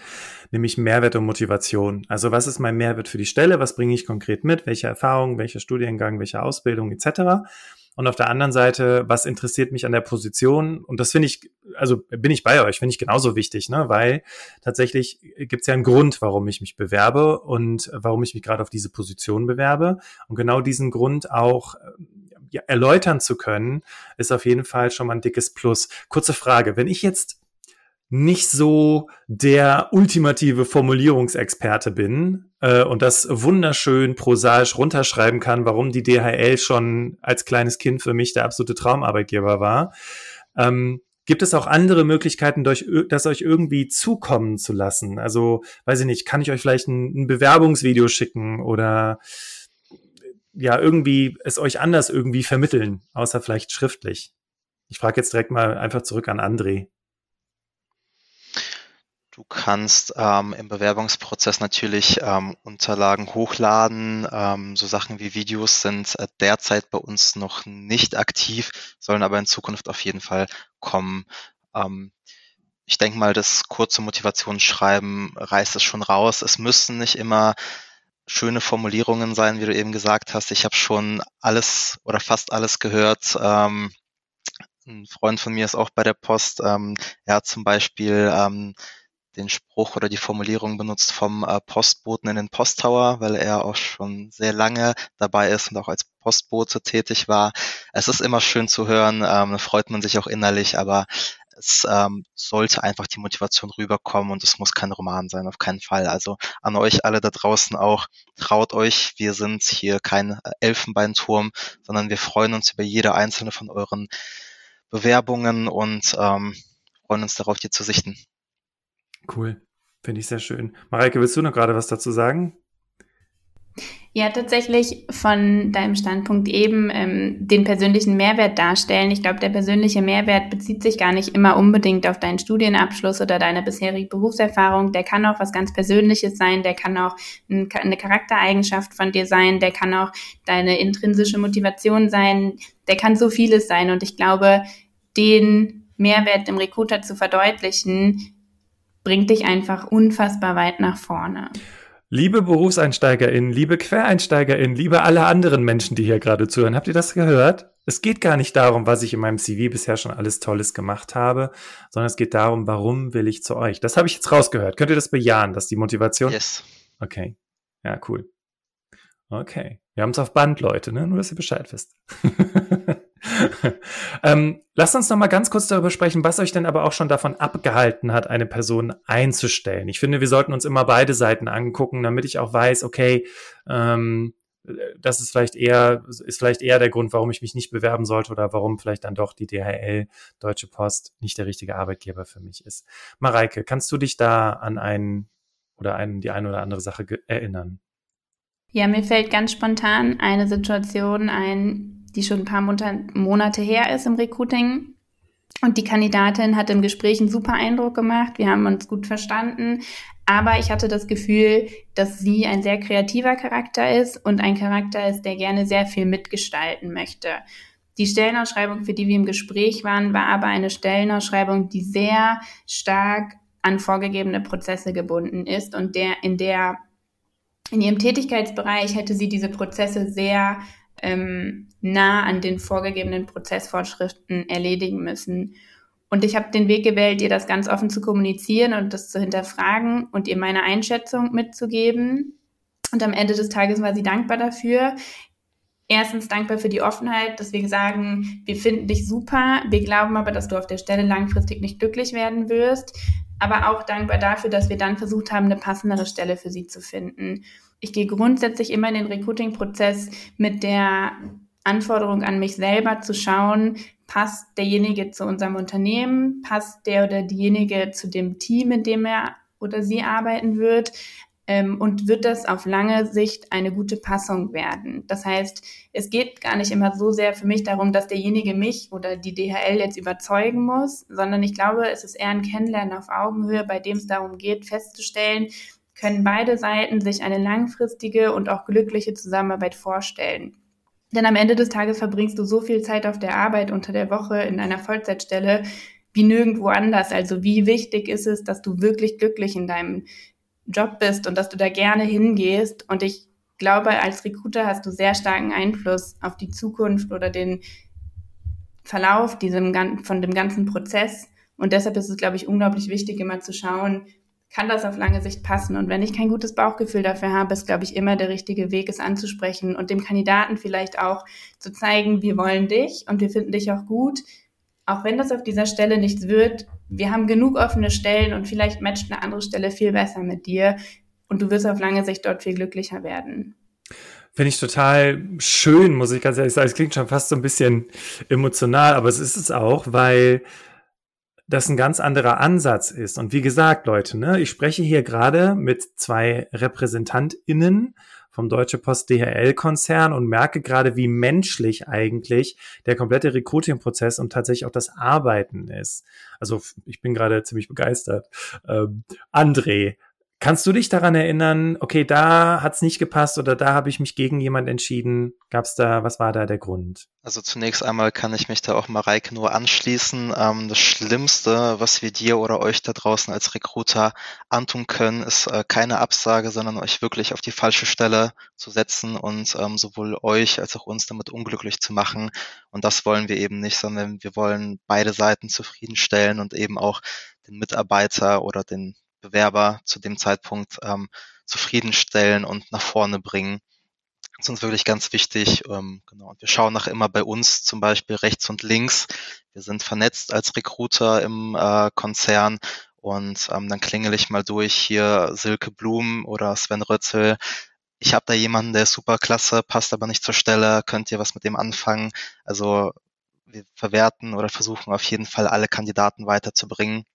nämlich Mehrwert und Motivation. Also was ist mein Mehrwert für die Stelle? Was bringe ich konkret mit? Welche Erfahrungen, welcher Studiengang, welche Ausbildung etc. Und auf der anderen Seite, was interessiert mich an der Position? Und das finde ich, also bin ich bei euch, finde ich genauso wichtig, ne? weil tatsächlich gibt es ja einen Grund, warum ich mich bewerbe und warum ich mich gerade auf diese Position bewerbe. Und genau diesen Grund auch ja, erläutern zu können, ist auf jeden Fall schon mal ein dickes Plus. Kurze Frage, wenn ich jetzt nicht so der ultimative Formulierungsexperte bin äh, und das wunderschön prosaisch runterschreiben kann, warum die DHL schon als kleines Kind für mich der absolute Traumarbeitgeber war. Ähm, gibt es auch andere Möglichkeiten, durch, das euch irgendwie zukommen zu lassen? Also, weiß ich nicht, kann ich euch vielleicht ein, ein Bewerbungsvideo schicken oder ja, irgendwie es euch anders irgendwie vermitteln, außer vielleicht schriftlich? Ich frage jetzt direkt mal einfach zurück an André. Du kannst ähm, im Bewerbungsprozess natürlich ähm, Unterlagen hochladen. Ähm, so Sachen wie Videos sind äh, derzeit bei uns noch nicht aktiv, sollen aber in Zukunft auf jeden Fall kommen. Ähm, ich denke mal, das kurze Motivationsschreiben reißt es schon raus. Es müssen nicht immer schöne Formulierungen sein, wie du eben gesagt hast. Ich habe schon alles oder fast alles gehört. Ähm, ein Freund von mir ist auch bei der Post. Ähm, er hat zum Beispiel ähm, den Spruch oder die Formulierung benutzt vom äh, Postboten in den Posttower, weil er auch schon sehr lange dabei ist und auch als Postbote tätig war. Es ist immer schön zu hören, ähm, freut man sich auch innerlich, aber es ähm, sollte einfach die Motivation rüberkommen und es muss kein Roman sein, auf keinen Fall. Also an euch alle da draußen auch, traut euch, wir sind hier kein äh, Elfenbeinturm, sondern wir freuen uns über jede einzelne von euren Bewerbungen und ähm, freuen uns darauf, die zu sichten. Cool. Finde ich sehr schön. Mareike, willst du noch gerade was dazu sagen? Ja, tatsächlich von deinem Standpunkt eben ähm, den persönlichen Mehrwert darstellen. Ich glaube, der persönliche Mehrwert bezieht sich gar nicht immer unbedingt auf deinen Studienabschluss oder deine bisherige Berufserfahrung. Der kann auch was ganz Persönliches sein, der kann auch ein, eine Charaktereigenschaft von dir sein, der kann auch deine intrinsische Motivation sein, der kann so vieles sein. Und ich glaube, den Mehrwert dem Recruiter zu verdeutlichen, bringt dich einfach unfassbar weit nach vorne. Liebe BerufseinsteigerInnen, liebe QuereinsteigerInnen, liebe alle anderen Menschen, die hier gerade zuhören, habt ihr das gehört? Es geht gar nicht darum, was ich in meinem CV bisher schon alles Tolles gemacht habe, sondern es geht darum, warum will ich zu euch? Das habe ich jetzt rausgehört. Könnt ihr das bejahen, dass die Motivation? Yes. Okay. Ja, cool. Okay. Wir haben es auf Band, Leute, ne? Nur, dass ihr Bescheid wisst. ähm, lasst uns noch mal ganz kurz darüber sprechen, was euch denn aber auch schon davon abgehalten hat, eine Person einzustellen. Ich finde, wir sollten uns immer beide Seiten angucken, damit ich auch weiß, okay, ähm, das ist vielleicht eher, ist vielleicht eher der Grund, warum ich mich nicht bewerben sollte oder warum vielleicht dann doch die DHL Deutsche Post nicht der richtige Arbeitgeber für mich ist. Mareike, kannst du dich da an einen oder einen, die eine oder andere Sache erinnern? Ja, mir fällt ganz spontan eine Situation ein, die schon ein paar Monate her ist im Recruiting. Und die Kandidatin hat im Gespräch einen super Eindruck gemacht. Wir haben uns gut verstanden. Aber ich hatte das Gefühl, dass sie ein sehr kreativer Charakter ist und ein Charakter ist, der gerne sehr viel mitgestalten möchte. Die Stellenausschreibung, für die wir im Gespräch waren, war aber eine Stellenausschreibung, die sehr stark an vorgegebene Prozesse gebunden ist und der, in der, in ihrem Tätigkeitsbereich hätte sie diese Prozesse sehr ähm, nah an den vorgegebenen Prozessvorschriften erledigen müssen. Und ich habe den Weg gewählt, ihr das ganz offen zu kommunizieren und das zu hinterfragen und ihr meine Einschätzung mitzugeben. Und am Ende des Tages war sie dankbar dafür. Erstens dankbar für die Offenheit, dass wir sagen, wir finden dich super, wir glauben aber, dass du auf der Stelle langfristig nicht glücklich werden wirst. Aber auch dankbar dafür, dass wir dann versucht haben, eine passendere Stelle für sie zu finden. Ich gehe grundsätzlich immer in den Recruiting-Prozess mit der Anforderung an mich selber zu schauen, passt derjenige zu unserem Unternehmen, passt der oder diejenige zu dem Team, in dem er oder sie arbeiten wird ähm, und wird das auf lange Sicht eine gute Passung werden. Das heißt, es geht gar nicht immer so sehr für mich darum, dass derjenige mich oder die DHL jetzt überzeugen muss, sondern ich glaube, es ist eher ein Kennenlernen auf Augenhöhe, bei dem es darum geht, festzustellen, können beide Seiten sich eine langfristige und auch glückliche Zusammenarbeit vorstellen. Denn am Ende des Tages verbringst du so viel Zeit auf der Arbeit unter der Woche in einer Vollzeitstelle wie nirgendwo anders. Also wie wichtig ist es, dass du wirklich glücklich in deinem Job bist und dass du da gerne hingehst. Und ich glaube, als Recruiter hast du sehr starken Einfluss auf die Zukunft oder den Verlauf diesem, von dem ganzen Prozess. Und deshalb ist es, glaube ich, unglaublich wichtig, immer zu schauen, kann das auf lange Sicht passen. Und wenn ich kein gutes Bauchgefühl dafür habe, ist, glaube ich, immer der richtige Weg, es anzusprechen und dem Kandidaten vielleicht auch zu zeigen, wir wollen dich und wir finden dich auch gut. Auch wenn das auf dieser Stelle nichts wird, wir haben genug offene Stellen und vielleicht matcht eine andere Stelle viel besser mit dir und du wirst auf lange Sicht dort viel glücklicher werden. Finde ich total schön, muss ich ganz ehrlich sagen. Es klingt schon fast so ein bisschen emotional, aber es ist es auch, weil das ein ganz anderer Ansatz ist. Und wie gesagt, Leute, ne, ich spreche hier gerade mit zwei RepräsentantInnen vom Deutsche Post DHL Konzern und merke gerade, wie menschlich eigentlich der komplette Recruiting-Prozess und tatsächlich auch das Arbeiten ist. Also ich bin gerade ziemlich begeistert. Ähm, André, Kannst du dich daran erinnern, okay, da hat's nicht gepasst oder da habe ich mich gegen jemand entschieden? Gab's da, was war da der Grund? Also zunächst einmal kann ich mich da auch Mareike nur anschließen. Ähm, das Schlimmste, was wir dir oder euch da draußen als Recruiter antun können, ist äh, keine Absage, sondern euch wirklich auf die falsche Stelle zu setzen und ähm, sowohl euch als auch uns damit unglücklich zu machen. Und das wollen wir eben nicht, sondern wir wollen beide Seiten zufriedenstellen und eben auch den Mitarbeiter oder den Bewerber zu dem Zeitpunkt ähm, zufriedenstellen und nach vorne bringen. Das ist uns wirklich ganz wichtig. Ähm, genau. Und wir schauen nach immer bei uns zum Beispiel rechts und links. Wir sind vernetzt als Recruiter im äh, Konzern und ähm, dann klingel ich mal durch hier Silke Blum oder Sven Rötzel. Ich habe da jemanden, der ist super klasse, passt aber nicht zur Stelle. Könnt ihr was mit dem anfangen? Also wir verwerten oder versuchen auf jeden Fall alle Kandidaten weiterzubringen.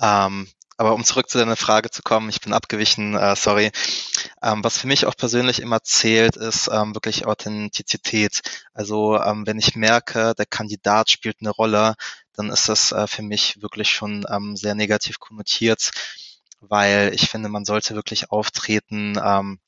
Ähm, aber um zurück zu deiner Frage zu kommen, ich bin abgewichen, äh, sorry. Ähm, was für mich auch persönlich immer zählt, ist ähm, wirklich Authentizität. Also ähm, wenn ich merke, der Kandidat spielt eine Rolle, dann ist das äh, für mich wirklich schon ähm, sehr negativ konnotiert, weil ich finde, man sollte wirklich auftreten, ähm,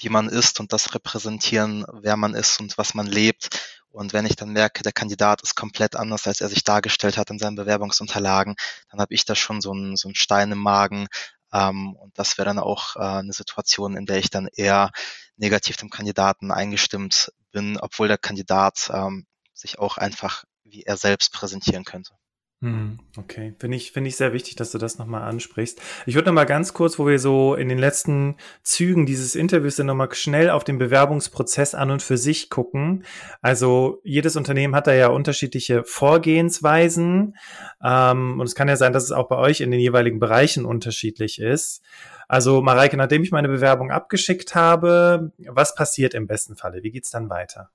wie man ist und das repräsentieren, wer man ist und was man lebt und wenn ich dann merke, der Kandidat ist komplett anders, als er sich dargestellt hat in seinen Bewerbungsunterlagen, dann habe ich da schon so einen, so einen Stein im Magen. Ähm, und das wäre dann auch äh, eine Situation, in der ich dann eher negativ dem Kandidaten eingestimmt bin, obwohl der Kandidat ähm, sich auch einfach wie er selbst präsentieren könnte. Hm, okay, finde ich, finde ich sehr wichtig, dass du das nochmal ansprichst. Ich würde nochmal ganz kurz, wo wir so in den letzten Zügen dieses Interviews sind, nochmal schnell auf den Bewerbungsprozess an und für sich gucken. Also jedes Unternehmen hat da ja unterschiedliche Vorgehensweisen. Ähm, und es kann ja sein, dass es auch bei euch in den jeweiligen Bereichen unterschiedlich ist. Also Mareike, nachdem ich meine Bewerbung abgeschickt habe, was passiert im besten Falle? Wie geht's dann weiter?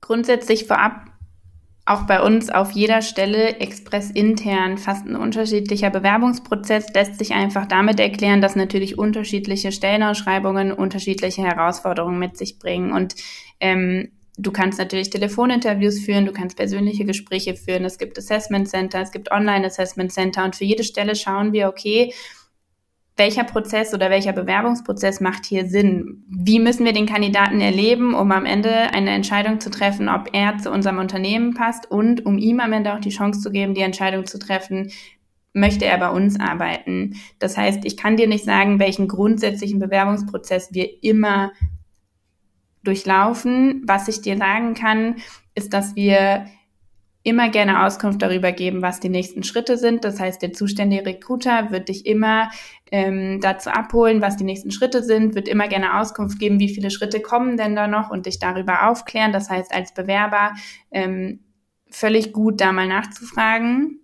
Grundsätzlich vorab auch bei uns auf jeder Stelle express intern fast ein unterschiedlicher Bewerbungsprozess. Lässt sich einfach damit erklären, dass natürlich unterschiedliche Stellenausschreibungen unterschiedliche Herausforderungen mit sich bringen. Und ähm, du kannst natürlich Telefoninterviews führen, du kannst persönliche Gespräche führen, es gibt Assessment Center, es gibt Online Assessment Center. Und für jede Stelle schauen wir, okay, welcher Prozess oder welcher Bewerbungsprozess macht hier Sinn? Wie müssen wir den Kandidaten erleben, um am Ende eine Entscheidung zu treffen, ob er zu unserem Unternehmen passt und um ihm am Ende auch die Chance zu geben, die Entscheidung zu treffen, möchte er bei uns arbeiten? Das heißt, ich kann dir nicht sagen, welchen grundsätzlichen Bewerbungsprozess wir immer durchlaufen. Was ich dir sagen kann, ist, dass wir immer gerne Auskunft darüber geben, was die nächsten Schritte sind. Das heißt, der zuständige Recruiter wird dich immer ähm, dazu abholen, was die nächsten Schritte sind, wird immer gerne Auskunft geben, wie viele Schritte kommen denn da noch und dich darüber aufklären. Das heißt, als Bewerber ähm, völlig gut, da mal nachzufragen.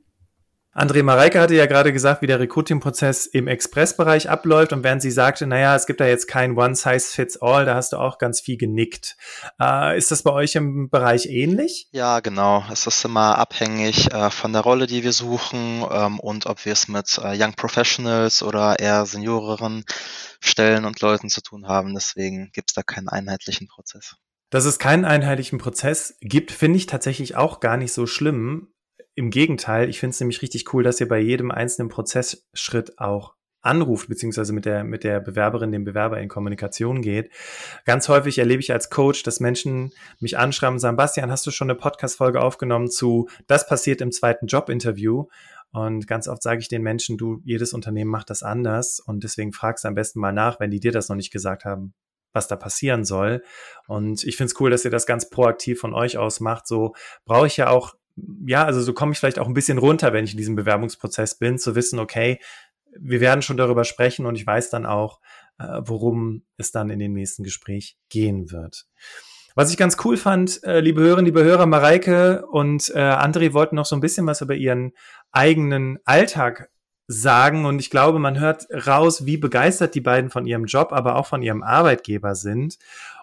André Mareike hatte ja gerade gesagt, wie der Recruiting-Prozess im Express-Bereich abläuft. Und während sie sagte, naja, es gibt da jetzt kein One-Size-Fits-All, da hast du auch ganz viel genickt. Äh, ist das bei euch im Bereich ähnlich? Ja, genau. Es ist immer abhängig äh, von der Rolle, die wir suchen ähm, und ob wir es mit äh, Young Professionals oder eher senioreren Stellen und Leuten zu tun haben. Deswegen gibt es da keinen einheitlichen Prozess. Dass es keinen einheitlichen Prozess gibt, finde ich tatsächlich auch gar nicht so schlimm. Im Gegenteil, ich finde es nämlich richtig cool, dass ihr bei jedem einzelnen Prozessschritt auch anruft, beziehungsweise mit der, mit der Bewerberin, dem Bewerber in Kommunikation geht. Ganz häufig erlebe ich als Coach, dass Menschen mich anschreiben und sagen, Bastian, hast du schon eine Podcast-Folge aufgenommen zu, das passiert im zweiten Jobinterview? Und ganz oft sage ich den Menschen, du, jedes Unternehmen macht das anders und deswegen fragst du am besten mal nach, wenn die dir das noch nicht gesagt haben, was da passieren soll. Und ich finde es cool, dass ihr das ganz proaktiv von euch aus macht. So brauche ich ja auch ja, also so komme ich vielleicht auch ein bisschen runter, wenn ich in diesem Bewerbungsprozess bin, zu wissen, okay, wir werden schon darüber sprechen und ich weiß dann auch, äh, worum es dann in dem nächsten Gespräch gehen wird. Was ich ganz cool fand, äh, liebe Hörerinnen, liebe Hörer, Mareike und äh, André wollten noch so ein bisschen was über ihren eigenen Alltag sagen und ich glaube, man hört raus, wie begeistert die beiden von ihrem Job, aber auch von ihrem Arbeitgeber sind.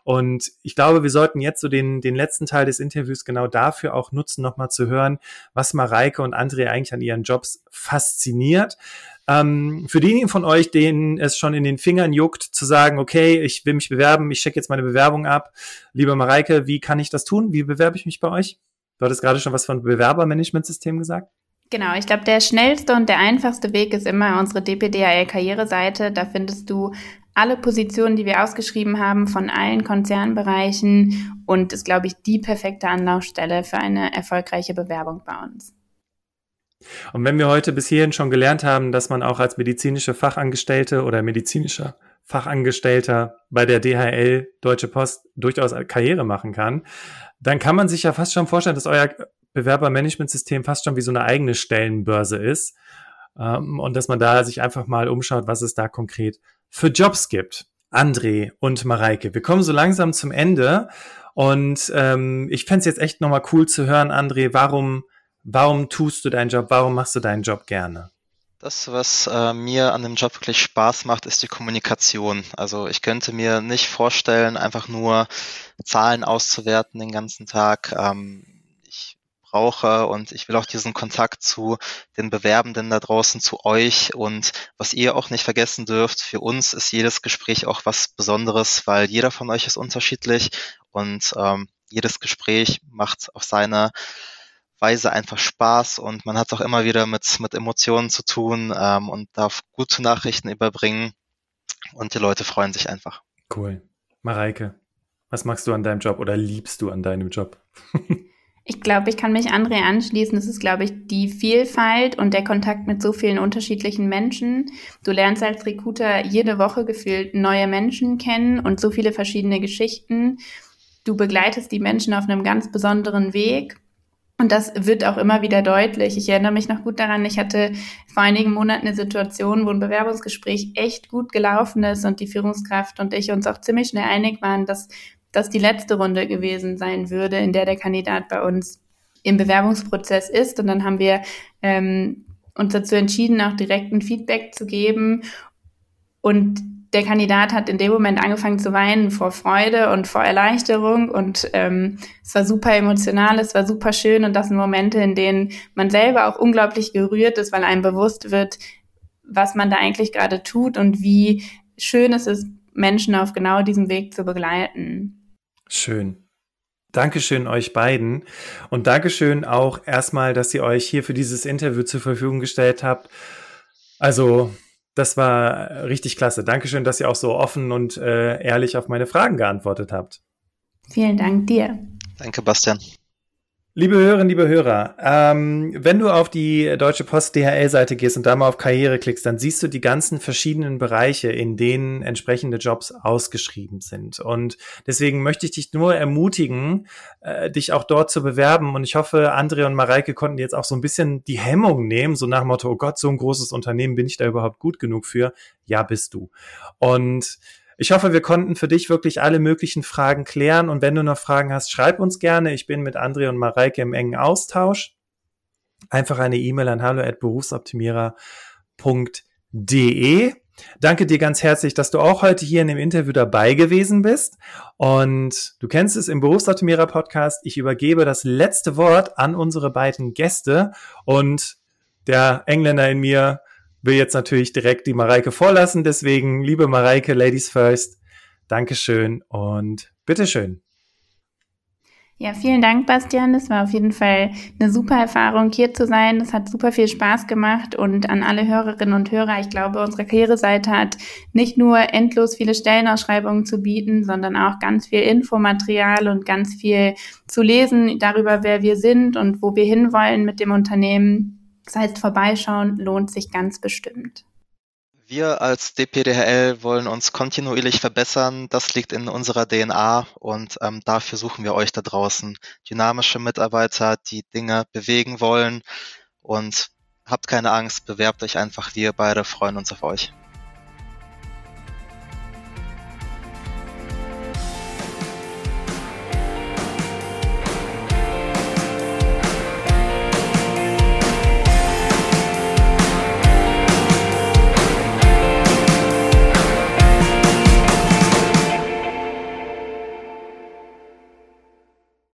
Und ich glaube, wir sollten jetzt so den, den letzten Teil des Interviews genau dafür auch nutzen, nochmal zu hören, was Mareike und André eigentlich an ihren Jobs fasziniert. Ähm, für diejenigen von euch, denen es schon in den Fingern juckt, zu sagen, okay, ich will mich bewerben, ich schicke jetzt meine Bewerbung ab. Liebe Mareike, wie kann ich das tun? Wie bewerbe ich mich bei euch? Du hattest gerade schon was von Bewerbermanagementsystem gesagt. Genau, ich glaube, der schnellste und der einfachste Weg ist immer unsere DPDAL-Karriereseite. Da findest du alle Positionen, die wir ausgeschrieben haben, von allen Konzernbereichen und ist, glaube ich, die perfekte Anlaufstelle für eine erfolgreiche Bewerbung bei uns. Und wenn wir heute bis hierhin schon gelernt haben, dass man auch als medizinische Fachangestellte oder medizinischer Fachangestellter bei der DHL Deutsche Post durchaus Karriere machen kann, dann kann man sich ja fast schon vorstellen, dass euer Bewerbermanagementsystem fast schon wie so eine eigene Stellenbörse ist. Ähm, und dass man da sich einfach mal umschaut, was es da konkret für Jobs gibt. André und Mareike, wir kommen so langsam zum Ende. Und ähm, ich fände es jetzt echt nochmal cool zu hören, André, warum, warum tust du deinen Job, warum machst du deinen Job gerne? Das, was äh, mir an dem Job wirklich Spaß macht, ist die Kommunikation. Also ich könnte mir nicht vorstellen, einfach nur Zahlen auszuwerten den ganzen Tag. Ähm, brauche und ich will auch diesen Kontakt zu den Bewerbenden da draußen, zu euch und was ihr auch nicht vergessen dürft, für uns ist jedes Gespräch auch was Besonderes, weil jeder von euch ist unterschiedlich und ähm, jedes Gespräch macht auf seine Weise einfach Spaß und man hat auch immer wieder mit, mit Emotionen zu tun ähm, und darf gute Nachrichten überbringen und die Leute freuen sich einfach. Cool. Mareike, was magst du an deinem Job oder liebst du an deinem Job? Ich glaube, ich kann mich André anschließen. Es ist, glaube ich, die Vielfalt und der Kontakt mit so vielen unterschiedlichen Menschen. Du lernst als Recruiter jede Woche gefühlt neue Menschen kennen und so viele verschiedene Geschichten. Du begleitest die Menschen auf einem ganz besonderen Weg. Und das wird auch immer wieder deutlich. Ich erinnere mich noch gut daran, ich hatte vor einigen Monaten eine Situation, wo ein Bewerbungsgespräch echt gut gelaufen ist und die Führungskraft und ich uns auch ziemlich schnell einig waren, dass das die letzte Runde gewesen sein würde, in der der Kandidat bei uns im Bewerbungsprozess ist. Und dann haben wir ähm, uns dazu entschieden, auch direkt ein Feedback zu geben. Und der Kandidat hat in dem Moment angefangen zu weinen vor Freude und vor Erleichterung und ähm, es war super emotional, es war super schön und das sind Momente, in denen man selber auch unglaublich gerührt ist, weil einem bewusst wird, was man da eigentlich gerade tut und wie schön es ist, Menschen auf genau diesem Weg zu begleiten. Schön. Dankeschön euch beiden und Dankeschön auch erstmal, dass ihr euch hier für dieses Interview zur Verfügung gestellt habt. Also, das war richtig klasse. Dankeschön, dass ihr auch so offen und äh, ehrlich auf meine Fragen geantwortet habt. Vielen Dank dir. Danke, Bastian. Liebe Hörerinnen, liebe Hörer, ähm, wenn du auf die Deutsche Post DHL-Seite gehst und da mal auf Karriere klickst, dann siehst du die ganzen verschiedenen Bereiche, in denen entsprechende Jobs ausgeschrieben sind. Und deswegen möchte ich dich nur ermutigen, äh, dich auch dort zu bewerben. Und ich hoffe, André und Mareike konnten jetzt auch so ein bisschen die Hemmung nehmen, so nach dem Motto, oh Gott, so ein großes Unternehmen, bin ich da überhaupt gut genug für? Ja, bist du. Und ich hoffe, wir konnten für dich wirklich alle möglichen Fragen klären. Und wenn du noch Fragen hast, schreib uns gerne. Ich bin mit André und Mareike im engen Austausch. Einfach eine E-Mail an hallo@berufsoptimierer.de. Danke dir ganz herzlich, dass du auch heute hier in dem Interview dabei gewesen bist. Und du kennst es im Berufsoptimierer Podcast. Ich übergebe das letzte Wort an unsere beiden Gäste und der Engländer in mir will jetzt natürlich direkt die Mareike vorlassen. Deswegen, liebe Mareike, Ladies First, Dankeschön und bitteschön. Ja, vielen Dank, Bastian. Das war auf jeden Fall eine super Erfahrung, hier zu sein. Das hat super viel Spaß gemacht. Und an alle Hörerinnen und Hörer, ich glaube, unsere Karriereseite hat nicht nur endlos viele Stellenausschreibungen zu bieten, sondern auch ganz viel Infomaterial und ganz viel zu lesen darüber, wer wir sind und wo wir hinwollen mit dem Unternehmen. Das heißt, vorbeischauen lohnt sich ganz bestimmt. Wir als DPDHL wollen uns kontinuierlich verbessern. Das liegt in unserer DNA und ähm, dafür suchen wir euch da draußen. Dynamische Mitarbeiter, die Dinge bewegen wollen und habt keine Angst, bewerbt euch einfach. Wir beide freuen uns auf euch.